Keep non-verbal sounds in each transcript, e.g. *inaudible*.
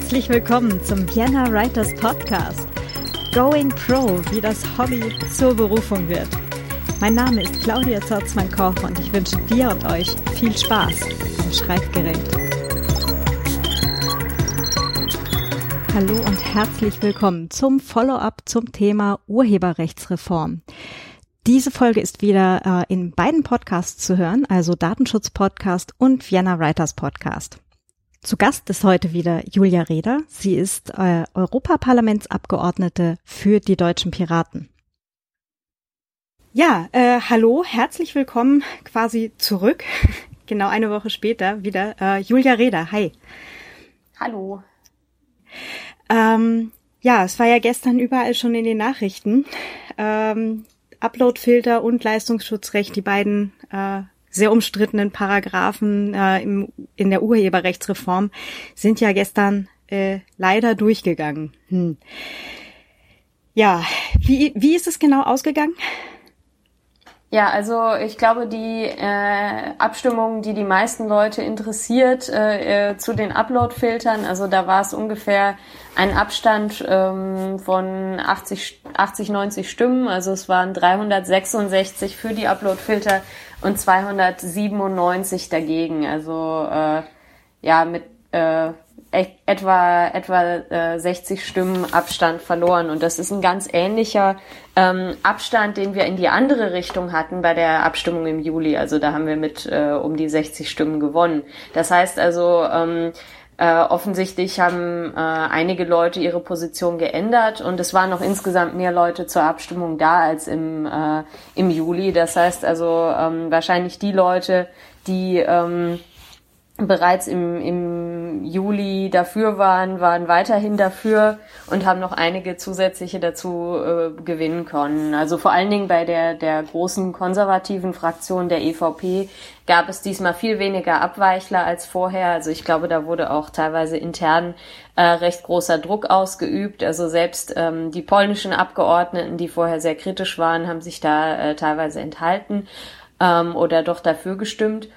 Herzlich willkommen zum Vienna Writers Podcast. Going Pro, wie das Hobby zur Berufung wird. Mein Name ist Claudia Zorzmann-Koch und ich wünsche dir und euch viel Spaß am Schreibgerät. Hallo und herzlich willkommen zum Follow-up zum Thema Urheberrechtsreform. Diese Folge ist wieder äh, in beiden Podcasts zu hören, also Datenschutz Podcast und Vienna Writers Podcast. Zu Gast ist heute wieder Julia Reder. Sie ist äh, Europaparlamentsabgeordnete für die deutschen Piraten. Ja, äh, hallo, herzlich willkommen quasi zurück. *laughs* genau eine Woche später wieder. Äh, Julia Reder, hi. Hallo. Ähm, ja, es war ja gestern überall schon in den Nachrichten. Ähm, Uploadfilter und Leistungsschutzrecht, die beiden äh, sehr umstrittenen Paragraphen äh, im, in der Urheberrechtsreform sind ja gestern äh, leider durchgegangen. Hm. Ja, wie, wie ist es genau ausgegangen? Ja, also ich glaube, die äh, Abstimmung, die die meisten Leute interessiert äh, äh, zu den Upload-Filtern, also da war es ungefähr ein Abstand ähm, von 80, 80, 90 Stimmen. Also es waren 366 für die Upload-Filter und 297 dagegen. Also äh, ja, mit äh, etwa etwa äh, 60 Stimmen Abstand verloren und das ist ein ganz ähnlicher ähm, Abstand, den wir in die andere Richtung hatten bei der Abstimmung im Juli. Also da haben wir mit äh, um die 60 Stimmen gewonnen. Das heißt also ähm, äh, offensichtlich haben äh, einige Leute ihre Position geändert und es waren noch insgesamt mehr Leute zur Abstimmung da als im äh, im Juli. Das heißt also ähm, wahrscheinlich die Leute, die ähm, bereits im, im Juli dafür waren, waren weiterhin dafür und haben noch einige zusätzliche dazu äh, gewinnen können. Also vor allen Dingen bei der, der großen konservativen Fraktion der EVP gab es diesmal viel weniger Abweichler als vorher. Also ich glaube, da wurde auch teilweise intern äh, recht großer Druck ausgeübt. Also selbst ähm, die polnischen Abgeordneten, die vorher sehr kritisch waren, haben sich da äh, teilweise enthalten ähm, oder doch dafür gestimmt.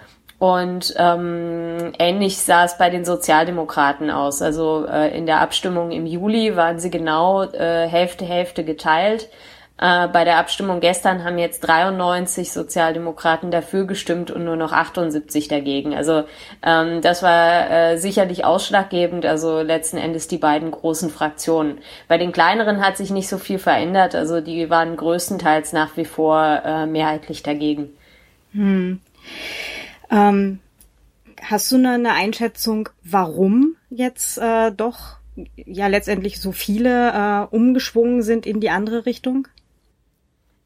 Und ähm, ähnlich sah es bei den Sozialdemokraten aus. Also äh, in der Abstimmung im Juli waren sie genau äh, Hälfte Hälfte geteilt. Äh, bei der Abstimmung gestern haben jetzt 93 Sozialdemokraten dafür gestimmt und nur noch 78 dagegen. Also ähm, das war äh, sicherlich ausschlaggebend. Also letzten Endes die beiden großen Fraktionen. Bei den kleineren hat sich nicht so viel verändert. Also die waren größtenteils nach wie vor äh, mehrheitlich dagegen. Hm. Ähm, hast du eine Einschätzung, warum jetzt äh, doch ja letztendlich so viele äh, umgeschwungen sind in die andere Richtung?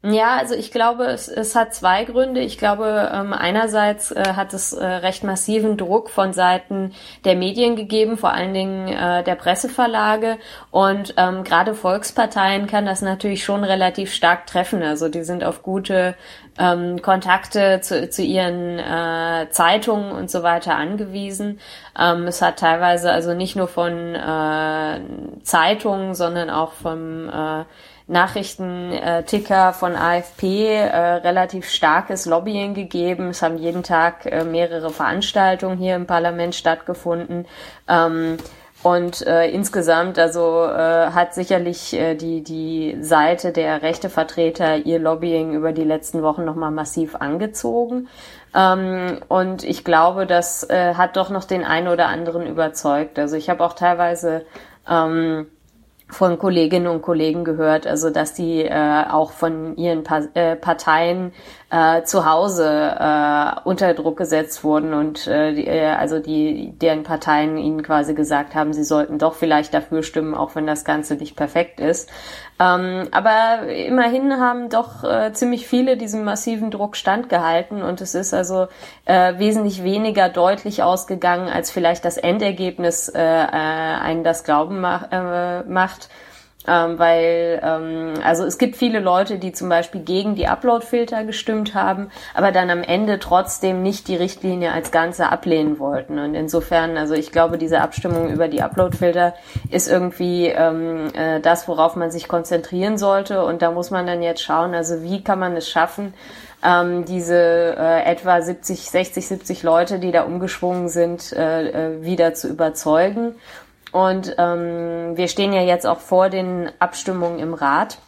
Ja, also ich glaube, es, es hat zwei Gründe. Ich glaube, ähm, einerseits äh, hat es äh, recht massiven Druck von Seiten der Medien gegeben, vor allen Dingen äh, der Presseverlage. Und ähm, gerade Volksparteien kann das natürlich schon relativ stark treffen. Also die sind auf gute ähm, Kontakte zu, zu ihren äh, Zeitungen und so weiter angewiesen. Ähm, es hat teilweise also nicht nur von äh, Zeitungen, sondern auch vom äh, Nachrichtenticker von AFP äh, relativ starkes Lobbying gegeben. Es haben jeden Tag äh, mehrere Veranstaltungen hier im Parlament stattgefunden. Ähm, und äh, insgesamt, also äh, hat sicherlich äh, die die Seite der Rechtevertreter ihr Lobbying über die letzten Wochen nochmal massiv angezogen. Ähm, und ich glaube, das äh, hat doch noch den einen oder anderen überzeugt. Also ich habe auch teilweise ähm, von Kolleginnen und Kollegen gehört, also dass die äh, auch von ihren pa äh, Parteien äh, zu Hause äh, unter Druck gesetzt wurden und äh, die, äh, also die deren Parteien ihnen quasi gesagt haben, sie sollten doch vielleicht dafür stimmen, auch wenn das Ganze nicht perfekt ist. Ähm, aber immerhin haben doch äh, ziemlich viele diesem massiven Druck standgehalten und es ist also äh, wesentlich weniger deutlich ausgegangen, als vielleicht das Endergebnis äh, äh, einen das Glauben mach, äh, macht ähm, weil ähm, also es gibt viele Leute, die zum Beispiel gegen die Upload-Filter gestimmt haben, aber dann am Ende trotzdem nicht die Richtlinie als Ganze ablehnen wollten. Und insofern, also ich glaube, diese Abstimmung über die Upload-Filter ist irgendwie ähm, äh, das, worauf man sich konzentrieren sollte. Und da muss man dann jetzt schauen, also wie kann man es schaffen, ähm, diese äh, etwa 70, 60, 70 Leute, die da umgeschwungen sind, äh, äh, wieder zu überzeugen und ähm, wir stehen ja jetzt auch vor den Abstimmungen im Rat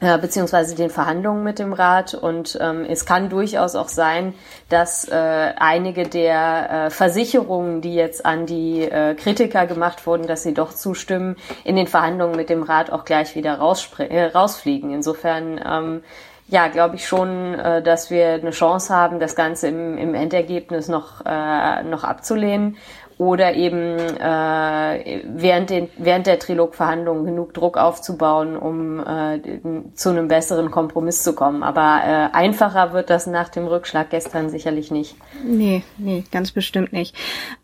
äh, beziehungsweise den Verhandlungen mit dem Rat. Und ähm, es kann durchaus auch sein, dass äh, einige der äh, Versicherungen, die jetzt an die äh, Kritiker gemacht wurden, dass sie doch zustimmen, in den Verhandlungen mit dem Rat auch gleich wieder äh, rausfliegen. Insofern ähm, ja, glaube ich schon, äh, dass wir eine Chance haben, das Ganze im, im Endergebnis noch, äh, noch abzulehnen oder eben äh, während, den, während der Trilogverhandlungen genug Druck aufzubauen, um äh, zu einem besseren Kompromiss zu kommen. Aber äh, einfacher wird das nach dem Rückschlag gestern sicherlich nicht. Nee, nee, ganz bestimmt nicht.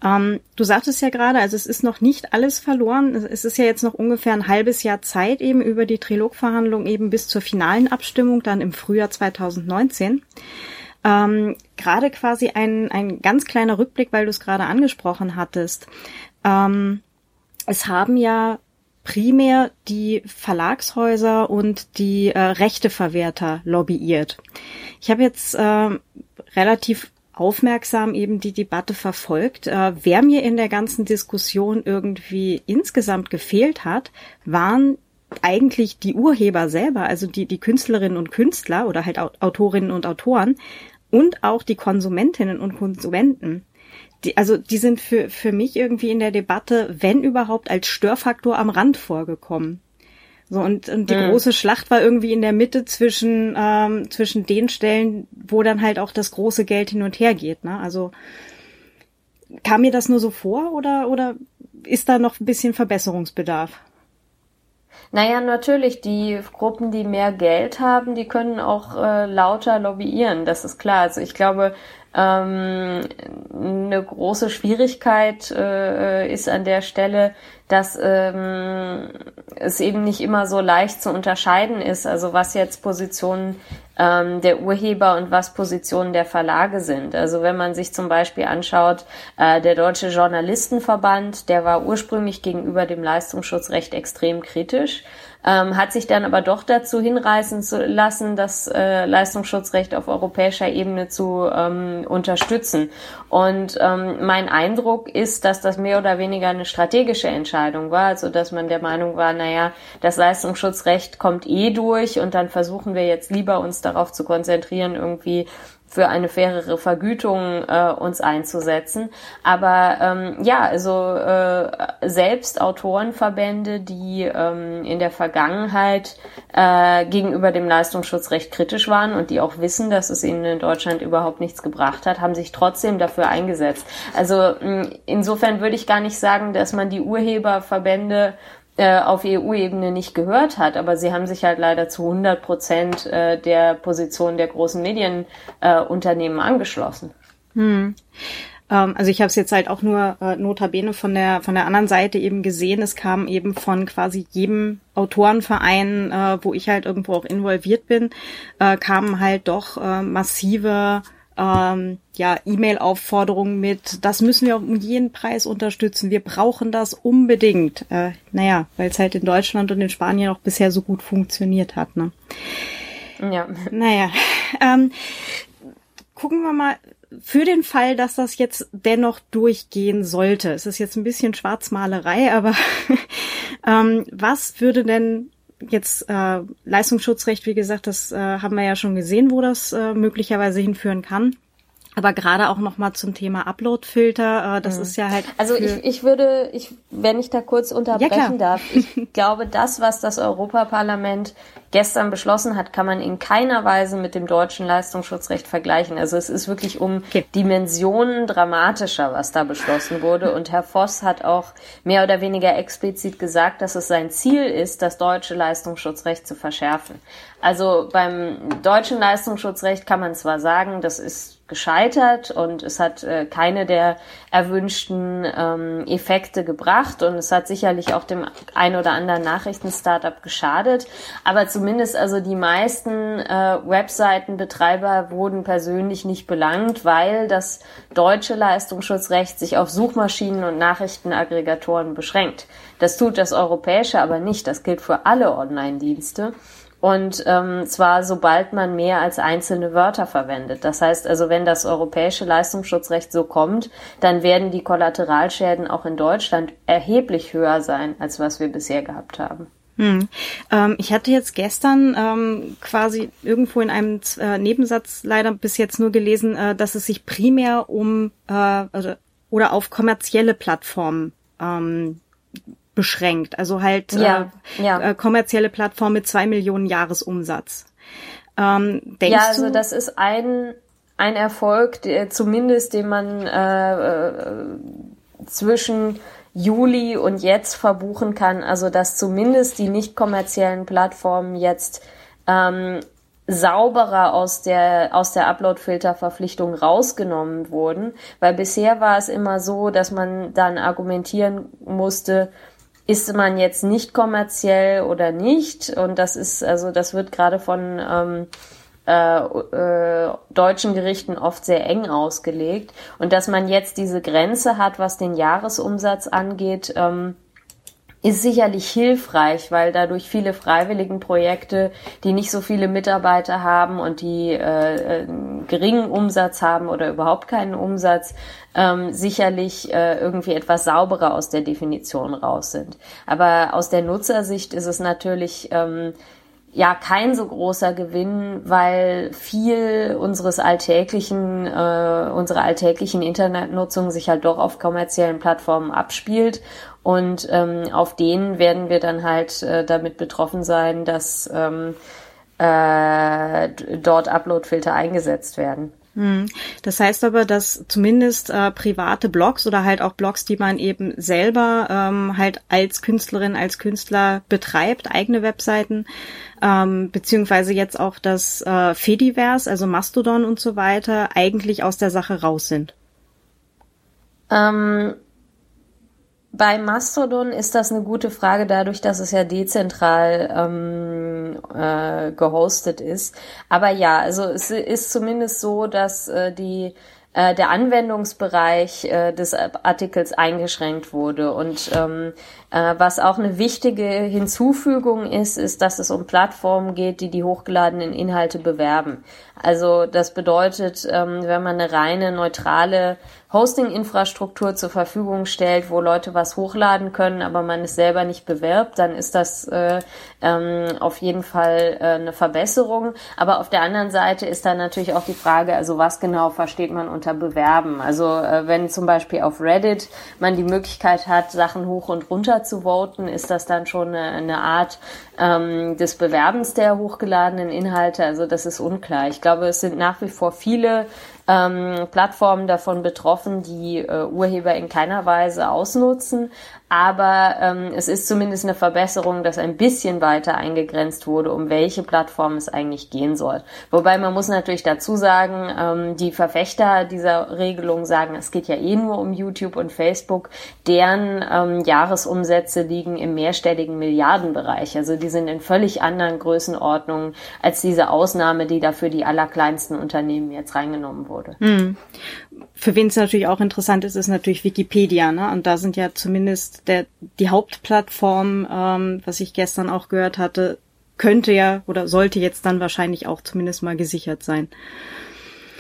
Ähm, du sagtest ja gerade, also es ist noch nicht alles verloren. Es ist ja jetzt noch ungefähr ein halbes Jahr Zeit eben über die Trilogverhandlungen eben bis zur finalen Abstimmung dann im Frühjahr 2019. Ähm, gerade quasi ein, ein ganz kleiner Rückblick, weil du es gerade angesprochen hattest. Ähm, es haben ja primär die Verlagshäuser und die äh, Rechteverwerter lobbyiert. Ich habe jetzt äh, relativ aufmerksam eben die Debatte verfolgt. Äh, wer mir in der ganzen Diskussion irgendwie insgesamt gefehlt hat, waren eigentlich die Urheber selber, also die, die Künstlerinnen und Künstler oder halt Autorinnen und Autoren, und auch die Konsumentinnen und Konsumenten. Die, also die sind für, für mich irgendwie in der Debatte, wenn überhaupt, als Störfaktor am Rand vorgekommen. So, und, und die mhm. große Schlacht war irgendwie in der Mitte zwischen, ähm, zwischen den Stellen, wo dann halt auch das große Geld hin und her geht. Ne? Also kam mir das nur so vor oder, oder ist da noch ein bisschen Verbesserungsbedarf? Naja, natürlich, die Gruppen, die mehr Geld haben, die können auch äh, lauter lobbyieren, das ist klar. Also ich glaube, ähm, eine große Schwierigkeit äh, ist an der Stelle, dass ähm, es eben nicht immer so leicht zu unterscheiden ist, also was jetzt Positionen ähm, der Urheber und was Positionen der Verlage sind. Also wenn man sich zum Beispiel anschaut, äh, der Deutsche Journalistenverband, der war ursprünglich gegenüber dem Leistungsschutzrecht extrem kritisch ähm, hat sich dann aber doch dazu hinreißen zu lassen, das äh, Leistungsschutzrecht auf europäischer Ebene zu ähm, unterstützen. Und ähm, mein Eindruck ist, dass das mehr oder weniger eine strategische Entscheidung war, also dass man der Meinung war, naja, das Leistungsschutzrecht kommt eh durch und dann versuchen wir jetzt lieber uns darauf zu konzentrieren, irgendwie für eine fairere Vergütung äh, uns einzusetzen. Aber ähm, ja, also äh, selbst Autorenverbände, die ähm, in der Vergangenheit äh, gegenüber dem Leistungsschutzrecht kritisch waren und die auch wissen, dass es ihnen in Deutschland überhaupt nichts gebracht hat, haben sich trotzdem dafür eingesetzt. Also mh, insofern würde ich gar nicht sagen, dass man die Urheberverbände äh, auf EU-Ebene nicht gehört hat, aber sie haben sich halt leider zu 100 Prozent äh, der Position der großen Medienunternehmen äh, angeschlossen. Hm. Ähm, also ich habe es jetzt halt auch nur äh, notabene von der von der anderen Seite eben gesehen. Es kam eben von quasi jedem Autorenverein, äh, wo ich halt irgendwo auch involviert bin, äh, kamen halt doch äh, massive ähm, ja, E-Mail-Aufforderungen mit, das müssen wir um jeden Preis unterstützen, wir brauchen das unbedingt. Äh, naja, weil es halt in Deutschland und in Spanien auch bisher so gut funktioniert hat. Ne? Ja. Naja, *laughs* ähm, gucken wir mal, für den Fall, dass das jetzt dennoch durchgehen sollte, es ist jetzt ein bisschen Schwarzmalerei, aber *laughs* ähm, was würde denn jetzt äh, Leistungsschutzrecht, wie gesagt, das äh, haben wir ja schon gesehen, wo das äh, möglicherweise hinführen kann. Aber gerade auch noch mal zum Thema Uploadfilter, äh, das mhm. ist ja halt. Also ich, ich würde, ich, wenn ich da kurz unterbrechen ja, darf, ich *laughs* glaube, das, was das Europaparlament gestern beschlossen hat, kann man in keiner Weise mit dem deutschen Leistungsschutzrecht vergleichen. Also es ist wirklich um okay. Dimensionen dramatischer, was da beschlossen wurde. Und Herr Voss hat auch mehr oder weniger explizit gesagt, dass es sein Ziel ist, das deutsche Leistungsschutzrecht zu verschärfen. Also beim deutschen Leistungsschutzrecht kann man zwar sagen, das ist gescheitert und es hat äh, keine der erwünschten ähm, Effekte gebracht und es hat sicherlich auch dem ein oder anderen Nachrichtenstartup geschadet. Aber zumindest also die meisten äh, Webseitenbetreiber wurden persönlich nicht belangt, weil das deutsche Leistungsschutzrecht sich auf Suchmaschinen und Nachrichtenaggregatoren beschränkt. Das tut das europäische aber nicht. Das gilt für alle Online-Dienste. Und ähm, zwar sobald man mehr als einzelne Wörter verwendet. Das heißt also, wenn das europäische Leistungsschutzrecht so kommt, dann werden die Kollateralschäden auch in Deutschland erheblich höher sein, als was wir bisher gehabt haben. Hm. Ähm, ich hatte jetzt gestern ähm, quasi irgendwo in einem äh, Nebensatz leider bis jetzt nur gelesen, äh, dass es sich primär um äh, also, oder auf kommerzielle Plattformen ähm, beschränkt. Also halt ja, äh, ja. Äh, kommerzielle Plattformen mit zwei Millionen Jahresumsatz. Ähm, denkst ja, also du, das ist ein ein Erfolg, der, zumindest den man äh, äh, zwischen Juli und jetzt verbuchen kann, also dass zumindest die nicht kommerziellen Plattformen jetzt ähm, sauberer aus der aus der Upload-Filter-Verpflichtung rausgenommen wurden, weil bisher war es immer so, dass man dann argumentieren musste, ist man jetzt nicht kommerziell oder nicht? Und das ist also das wird gerade von ähm, äh, äh, deutschen Gerichten oft sehr eng ausgelegt. Und dass man jetzt diese Grenze hat, was den Jahresumsatz angeht, ähm, ist sicherlich hilfreich, weil dadurch viele freiwilligen Projekte, die nicht so viele Mitarbeiter haben und die äh, geringen Umsatz haben oder überhaupt keinen Umsatz, ähm, sicherlich äh, irgendwie etwas sauberer aus der Definition raus sind. Aber aus der Nutzersicht ist es natürlich ähm, ja kein so großer Gewinn, weil viel unseres alltäglichen, äh, unserer alltäglichen Internetnutzung sich halt doch auf kommerziellen Plattformen abspielt und ähm, auf denen werden wir dann halt äh, damit betroffen sein, dass ähm, äh, dort Uploadfilter eingesetzt werden. Hm. Das heißt aber, dass zumindest äh, private Blogs oder halt auch Blogs, die man eben selber ähm, halt als Künstlerin, als Künstler betreibt, eigene Webseiten, ähm, beziehungsweise jetzt auch das äh, Fediverse, also Mastodon und so weiter, eigentlich aus der Sache raus sind. Ähm, bei Mastodon ist das eine gute Frage, dadurch, dass es ja dezentral ähm, äh, gehostet ist. Aber ja, also es ist zumindest so, dass äh, die äh, der Anwendungsbereich äh, des Artikels eingeschränkt wurde. Und ähm, äh, was auch eine wichtige Hinzufügung ist, ist, dass es um Plattformen geht, die die hochgeladenen Inhalte bewerben. Also das bedeutet, ähm, wenn man eine reine neutrale Hosting-Infrastruktur zur Verfügung stellt, wo Leute was hochladen können, aber man es selber nicht bewirbt, dann ist das äh, ähm, auf jeden Fall äh, eine Verbesserung. Aber auf der anderen Seite ist dann natürlich auch die Frage, also was genau versteht man unter Bewerben? Also äh, wenn zum Beispiel auf Reddit man die Möglichkeit hat, Sachen hoch und runter zu voten, ist das dann schon eine, eine Art ähm, des Bewerbens der hochgeladenen Inhalte? Also das ist unklar. Ich glaube, es sind nach wie vor viele ähm, Plattformen davon betroffen, die äh, Urheber in keiner Weise ausnutzen. Aber ähm, es ist zumindest eine Verbesserung, dass ein bisschen weiter eingegrenzt wurde, um welche Plattform es eigentlich gehen soll. Wobei man muss natürlich dazu sagen, ähm, die Verfechter dieser Regelung sagen, es geht ja eh nur um YouTube und Facebook, deren ähm, Jahresumsätze liegen im mehrstelligen Milliardenbereich. Also die sind in völlig anderen Größenordnungen als diese Ausnahme, die dafür die allerkleinsten Unternehmen jetzt reingenommen wurde. Hm. Für wen es natürlich auch interessant ist, ist natürlich Wikipedia. Ne? Und da sind ja zumindest der, die Hauptplattform, ähm, was ich gestern auch gehört hatte, könnte ja oder sollte jetzt dann wahrscheinlich auch zumindest mal gesichert sein.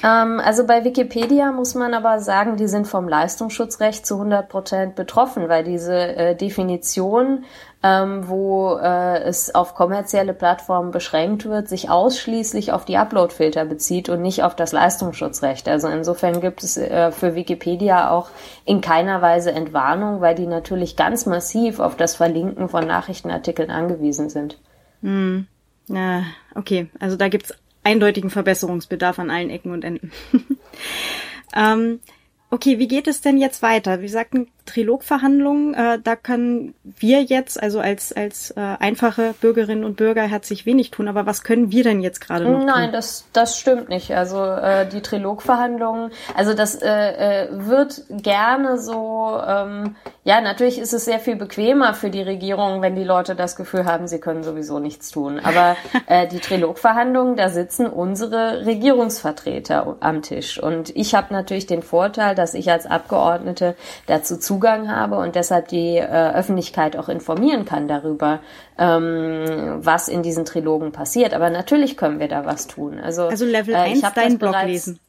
Ähm, also bei Wikipedia muss man aber sagen, die sind vom Leistungsschutzrecht zu 100 Prozent betroffen, weil diese äh, Definition ähm, wo äh, es auf kommerzielle Plattformen beschränkt wird, sich ausschließlich auf die Uploadfilter bezieht und nicht auf das Leistungsschutzrecht. Also insofern gibt es äh, für Wikipedia auch in keiner Weise Entwarnung, weil die natürlich ganz massiv auf das Verlinken von Nachrichtenartikeln angewiesen sind. Hm. Ja, okay, also da gibt's eindeutigen Verbesserungsbedarf an allen Ecken und Enden. *laughs* ähm, Okay, wie geht es denn jetzt weiter? Wir sagten Trilogverhandlungen, äh, da können wir jetzt, also als, als äh, einfache Bürgerinnen und Bürger, herzlich wenig tun. Aber was können wir denn jetzt gerade noch Nein, tun? das, das stimmt nicht. Also äh, die Trilogverhandlungen, also das äh, äh, wird gerne so, ähm, ja, natürlich ist es sehr viel bequemer für die Regierung, wenn die Leute das Gefühl haben, sie können sowieso nichts tun. Aber *laughs* äh, die Trilogverhandlungen, da sitzen unsere Regierungsvertreter am Tisch. Und ich habe natürlich den Vorteil, dass ich als Abgeordnete dazu Zugang habe und deshalb die äh, Öffentlichkeit auch informieren kann darüber, ähm, was in diesen Trilogen passiert. Aber natürlich können wir da was tun. Also, also Level äh, 1 deinen Blog lesen. *laughs*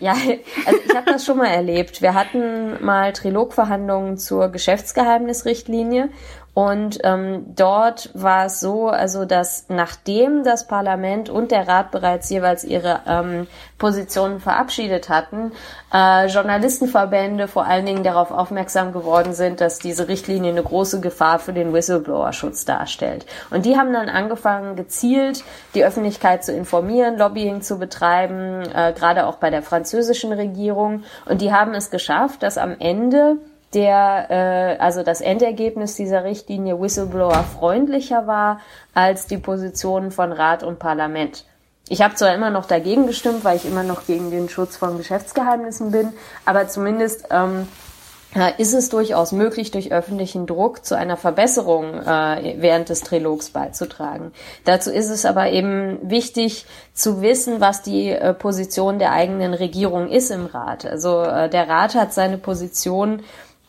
Ja, also ich habe das schon mal erlebt. Wir hatten mal Trilogverhandlungen zur Geschäftsgeheimnisrichtlinie und ähm, dort war es so, also dass nachdem das Parlament und der Rat bereits jeweils ihre ähm, Positionen verabschiedet hatten, äh, Journalistenverbände vor allen Dingen darauf aufmerksam geworden sind, dass diese Richtlinie eine große Gefahr für den Whistleblower-Schutz darstellt. Und die haben dann angefangen, gezielt die Öffentlichkeit zu informieren, Lobbying zu betreiben, äh, gerade auch bei der französischen Regierung. Und die haben es geschafft, dass am Ende der, äh, also das Endergebnis dieser Richtlinie Whistleblower freundlicher war als die Positionen von Rat und Parlament. Ich habe zwar immer noch dagegen gestimmt, weil ich immer noch gegen den Schutz von Geschäftsgeheimnissen bin, aber zumindest ähm, ist es durchaus möglich, durch öffentlichen Druck zu einer Verbesserung äh, während des Trilogs beizutragen. Dazu ist es aber eben wichtig zu wissen, was die äh, Position der eigenen Regierung ist im Rat. Also äh, der Rat hat seine Position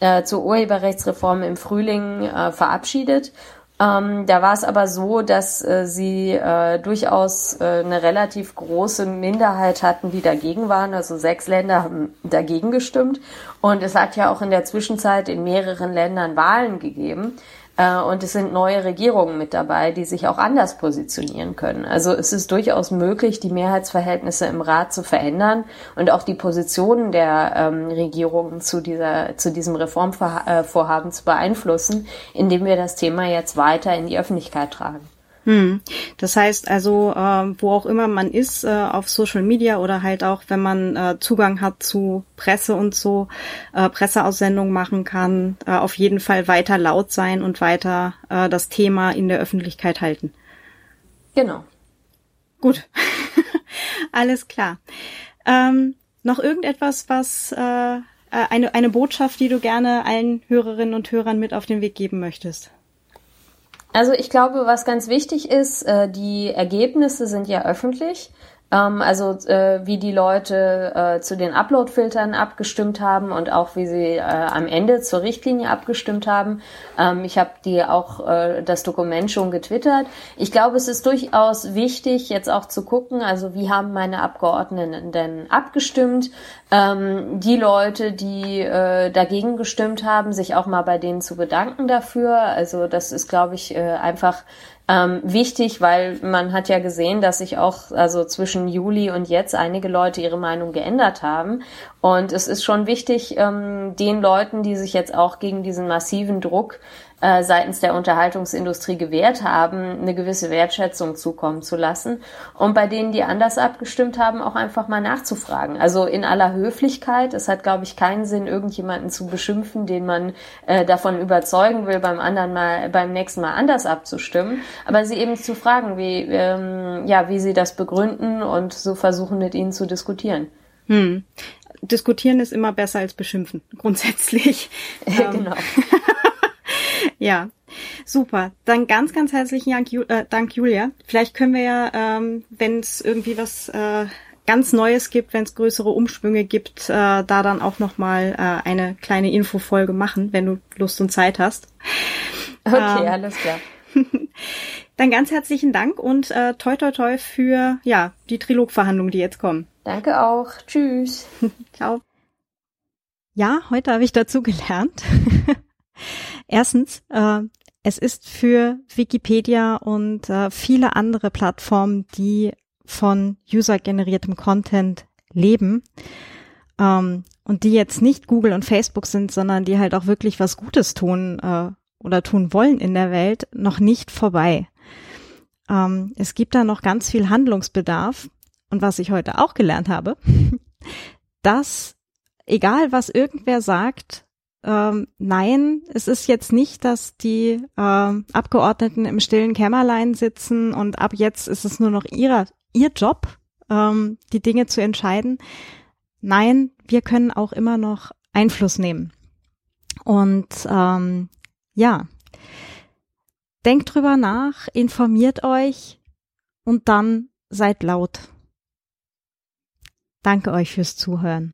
äh, zur Urheberrechtsreform im Frühling äh, verabschiedet. Ähm, da war es aber so, dass äh, sie äh, durchaus äh, eine relativ große Minderheit hatten, die dagegen waren. Also sechs Länder haben dagegen gestimmt. Und es hat ja auch in der Zwischenzeit in mehreren Ländern Wahlen gegeben. Äh, und es sind neue Regierungen mit dabei, die sich auch anders positionieren können. Also es ist durchaus möglich, die Mehrheitsverhältnisse im Rat zu verändern und auch die Positionen der ähm, Regierungen zu dieser, zu diesem Reformvorhaben zu beeinflussen, indem wir das Thema jetzt weiter in die Öffentlichkeit tragen. Hm. Das heißt also, äh, wo auch immer man ist, äh, auf Social Media oder halt auch, wenn man äh, Zugang hat zu Presse und so, äh, Presseaussendungen machen kann, äh, auf jeden Fall weiter laut sein und weiter äh, das Thema in der Öffentlichkeit halten. Genau. Gut. *laughs* Alles klar. Ähm, noch irgendetwas, was äh, äh, eine, eine Botschaft, die du gerne allen Hörerinnen und Hörern mit auf den Weg geben möchtest? Also ich glaube, was ganz wichtig ist, äh, die Ergebnisse sind ja öffentlich. Ähm, also äh, wie die Leute äh, zu den Upload-Filtern abgestimmt haben und auch wie sie äh, am Ende zur Richtlinie abgestimmt haben. Ähm, ich habe die auch äh, das Dokument schon getwittert. Ich glaube, es ist durchaus wichtig, jetzt auch zu gucken, also wie haben meine Abgeordneten denn abgestimmt? Ähm, die Leute, die äh, dagegen gestimmt haben, sich auch mal bei denen zu bedanken dafür. Also das ist, glaube ich, äh, einfach ähm, wichtig, weil man hat ja gesehen, dass sich auch also zwischen Juli und jetzt einige Leute ihre Meinung geändert haben. Und es ist schon wichtig, ähm, den Leuten, die sich jetzt auch gegen diesen massiven Druck äh, seitens der Unterhaltungsindustrie gewährt haben, eine gewisse Wertschätzung zukommen zu lassen. Und bei denen, die anders abgestimmt haben, auch einfach mal nachzufragen. Also in aller Höflichkeit. Es hat, glaube ich, keinen Sinn, irgendjemanden zu beschimpfen, den man äh, davon überzeugen will, beim anderen mal, beim nächsten Mal anders abzustimmen. Aber sie eben zu fragen, wie, ähm, ja, wie sie das begründen und so versuchen, mit ihnen zu diskutieren. Hm diskutieren ist immer besser als beschimpfen, grundsätzlich. Ja, *laughs* ähm, genau. *laughs* *laughs* ja, super. Dann ganz, ganz herzlichen Dank, äh, Dank Julia. Vielleicht können wir ja, ähm, wenn es irgendwie was äh, ganz Neues gibt, wenn es größere Umschwünge gibt, äh, da dann auch nochmal äh, eine kleine Infofolge machen, wenn du Lust und Zeit hast. Okay, ähm, alles klar. *laughs* Dann ganz herzlichen Dank und äh, toi toi toi für ja die Trilogverhandlungen, die jetzt kommen. Danke auch. Tschüss. *laughs* Ciao. Ja, heute habe ich dazu gelernt. Erstens, äh, es ist für Wikipedia und äh, viele andere Plattformen, die von user-generiertem Content leben ähm, und die jetzt nicht Google und Facebook sind, sondern die halt auch wirklich was Gutes tun äh, oder tun wollen in der Welt, noch nicht vorbei. Ähm, es gibt da noch ganz viel Handlungsbedarf. Und was ich heute auch gelernt habe, *laughs* dass egal was irgendwer sagt, ähm, nein, es ist jetzt nicht, dass die ähm, Abgeordneten im stillen Kämmerlein sitzen und ab jetzt ist es nur noch ihrer, ihr Job, ähm, die Dinge zu entscheiden. Nein, wir können auch immer noch Einfluss nehmen. Und ähm, ja, Denkt drüber nach, informiert euch und dann seid laut. Danke euch fürs Zuhören.